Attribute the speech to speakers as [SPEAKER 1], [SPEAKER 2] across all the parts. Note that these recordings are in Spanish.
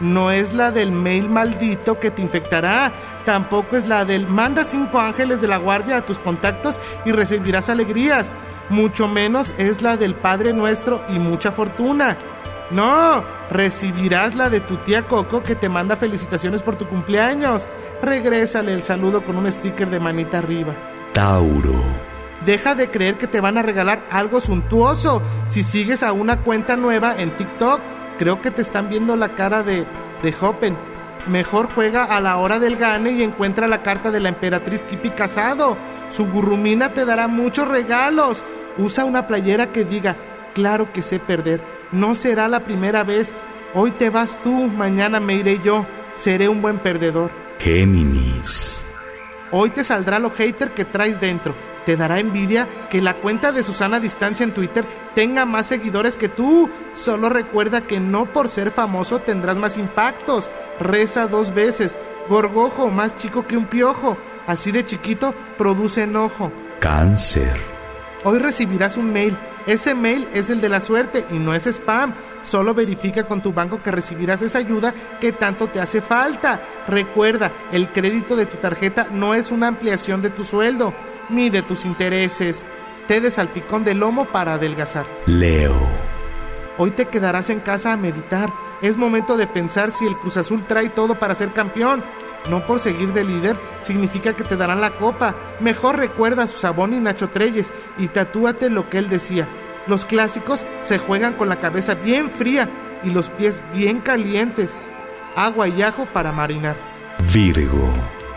[SPEAKER 1] No es la del mail maldito que te infectará. Tampoco es la del manda cinco ángeles de la guardia a tus contactos y recibirás alegrías. Mucho menos es la del Padre Nuestro y mucha fortuna. No, recibirás la de tu tía Coco que te manda felicitaciones por tu cumpleaños. Regrésale el saludo con un sticker de manita arriba.
[SPEAKER 2] Tauro.
[SPEAKER 1] Deja de creer que te van a regalar algo suntuoso. Si sigues a una cuenta nueva en TikTok, creo que te están viendo la cara de, de Hoppen. Mejor juega a la hora del gane y encuentra la carta de la emperatriz Kipi Casado. Su gurrumina te dará muchos regalos. Usa una playera que diga, claro que sé perder. No será la primera vez. Hoy te vas tú, mañana me iré yo. Seré un buen perdedor.
[SPEAKER 2] Géminis.
[SPEAKER 1] Hoy te saldrá lo hater que traes dentro. Te dará envidia que la cuenta de Susana Distancia en Twitter tenga más seguidores que tú. Solo recuerda que no por ser famoso tendrás más impactos. Reza dos veces. Gorgojo más chico que un piojo. Así de chiquito produce enojo.
[SPEAKER 2] Cáncer.
[SPEAKER 1] Hoy recibirás un mail. Ese mail es el de la suerte y no es spam. Solo verifica con tu banco que recibirás esa ayuda que tanto te hace falta. Recuerda, el crédito de tu tarjeta no es una ampliación de tu sueldo ni de tus intereses. Té de salpicón de lomo para adelgazar.
[SPEAKER 2] Leo.
[SPEAKER 1] Hoy te quedarás en casa a meditar. Es momento de pensar si el Cruz Azul trae todo para ser campeón. No por seguir de líder significa que te darán la copa. Mejor recuerda a Susabón y Nacho Treyes y tatúate lo que él decía. Los clásicos se juegan con la cabeza bien fría y los pies bien calientes. Agua y ajo para marinar.
[SPEAKER 2] Virgo.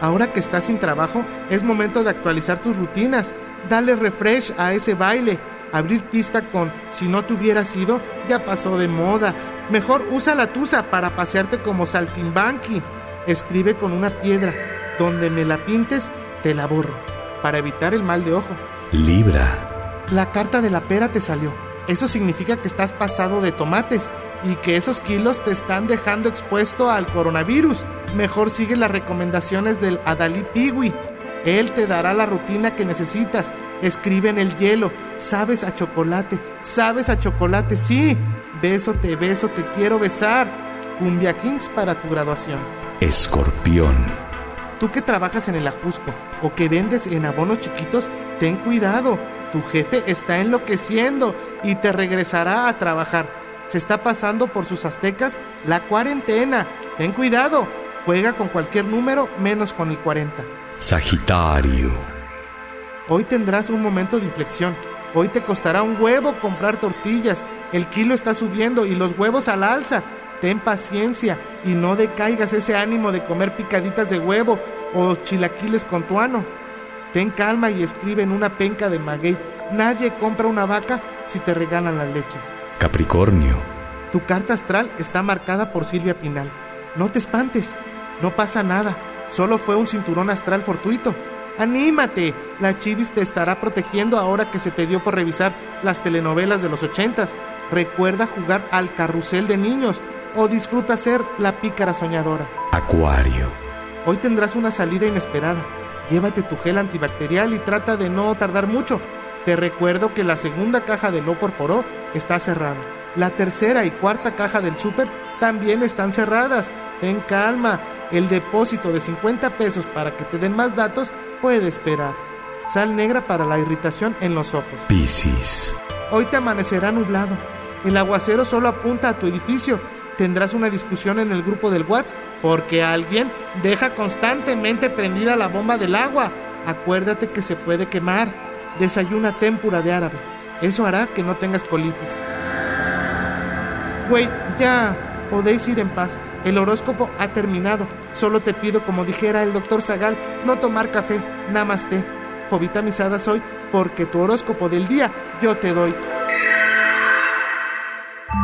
[SPEAKER 1] Ahora que estás sin trabajo, es momento de actualizar tus rutinas. Dale refresh a ese baile. Abrir pista con si no te hubieras sido ya pasó de moda. Mejor usa la tusa para pasearte como saltimbanqui. Escribe con una piedra. Donde me la pintes, te la borro. Para evitar el mal de ojo.
[SPEAKER 2] Libra.
[SPEAKER 1] La carta de la pera te salió. Eso significa que estás pasado de tomates y que esos kilos te están dejando expuesto al coronavirus. Mejor sigue las recomendaciones del Adalí Piwi. Él te dará la rutina que necesitas. Escribe en el hielo. Sabes a chocolate. Sabes a chocolate. Sí. Beso, te beso, te quiero besar. Cumbia Kings para tu graduación.
[SPEAKER 2] Escorpión.
[SPEAKER 1] Tú que trabajas en el ajusco o que vendes en abonos chiquitos, ten cuidado. Tu jefe está enloqueciendo y te regresará a trabajar. Se está pasando por sus aztecas la cuarentena. Ten cuidado. Juega con cualquier número menos con el 40.
[SPEAKER 2] Sagitario.
[SPEAKER 1] Hoy tendrás un momento de inflexión. Hoy te costará un huevo comprar tortillas. El kilo está subiendo y los huevos al alza. Ten paciencia y no decaigas ese ánimo de comer picaditas de huevo o chilaquiles con tuano. Ten calma y escribe en una penca de maguey. Nadie compra una vaca si te regalan la leche.
[SPEAKER 2] Capricornio.
[SPEAKER 1] Tu carta astral está marcada por Silvia Pinal. No te espantes, no pasa nada. Solo fue un cinturón astral fortuito. ¡Anímate! La Chivis te estará protegiendo ahora que se te dio por revisar las telenovelas de los ochentas. Recuerda jugar al carrusel de niños o disfruta ser la pícara soñadora.
[SPEAKER 2] Acuario.
[SPEAKER 1] Hoy tendrás una salida inesperada. Llévate tu gel antibacterial y trata de no tardar mucho. Te recuerdo que la segunda caja de Loporporó está cerrada. La tercera y cuarta caja del súper también están cerradas. Ten calma. El depósito de 50 pesos para que te den más datos puede esperar. Sal negra para la irritación en los ojos.
[SPEAKER 2] Piscis.
[SPEAKER 1] Hoy te amanecerá nublado. El aguacero solo apunta a tu edificio. Tendrás una discusión en el grupo del WhatsApp porque alguien deja constantemente prendida la bomba del agua. Acuérdate que se puede quemar. Desayuna témpura de árabe. Eso hará que no tengas colitis. Güey, ya podéis ir en paz. El horóscopo ha terminado. Solo te pido, como dijera el doctor Zagal, no tomar café. Namaste. Jovita misada soy porque tu horóscopo del día yo te doy.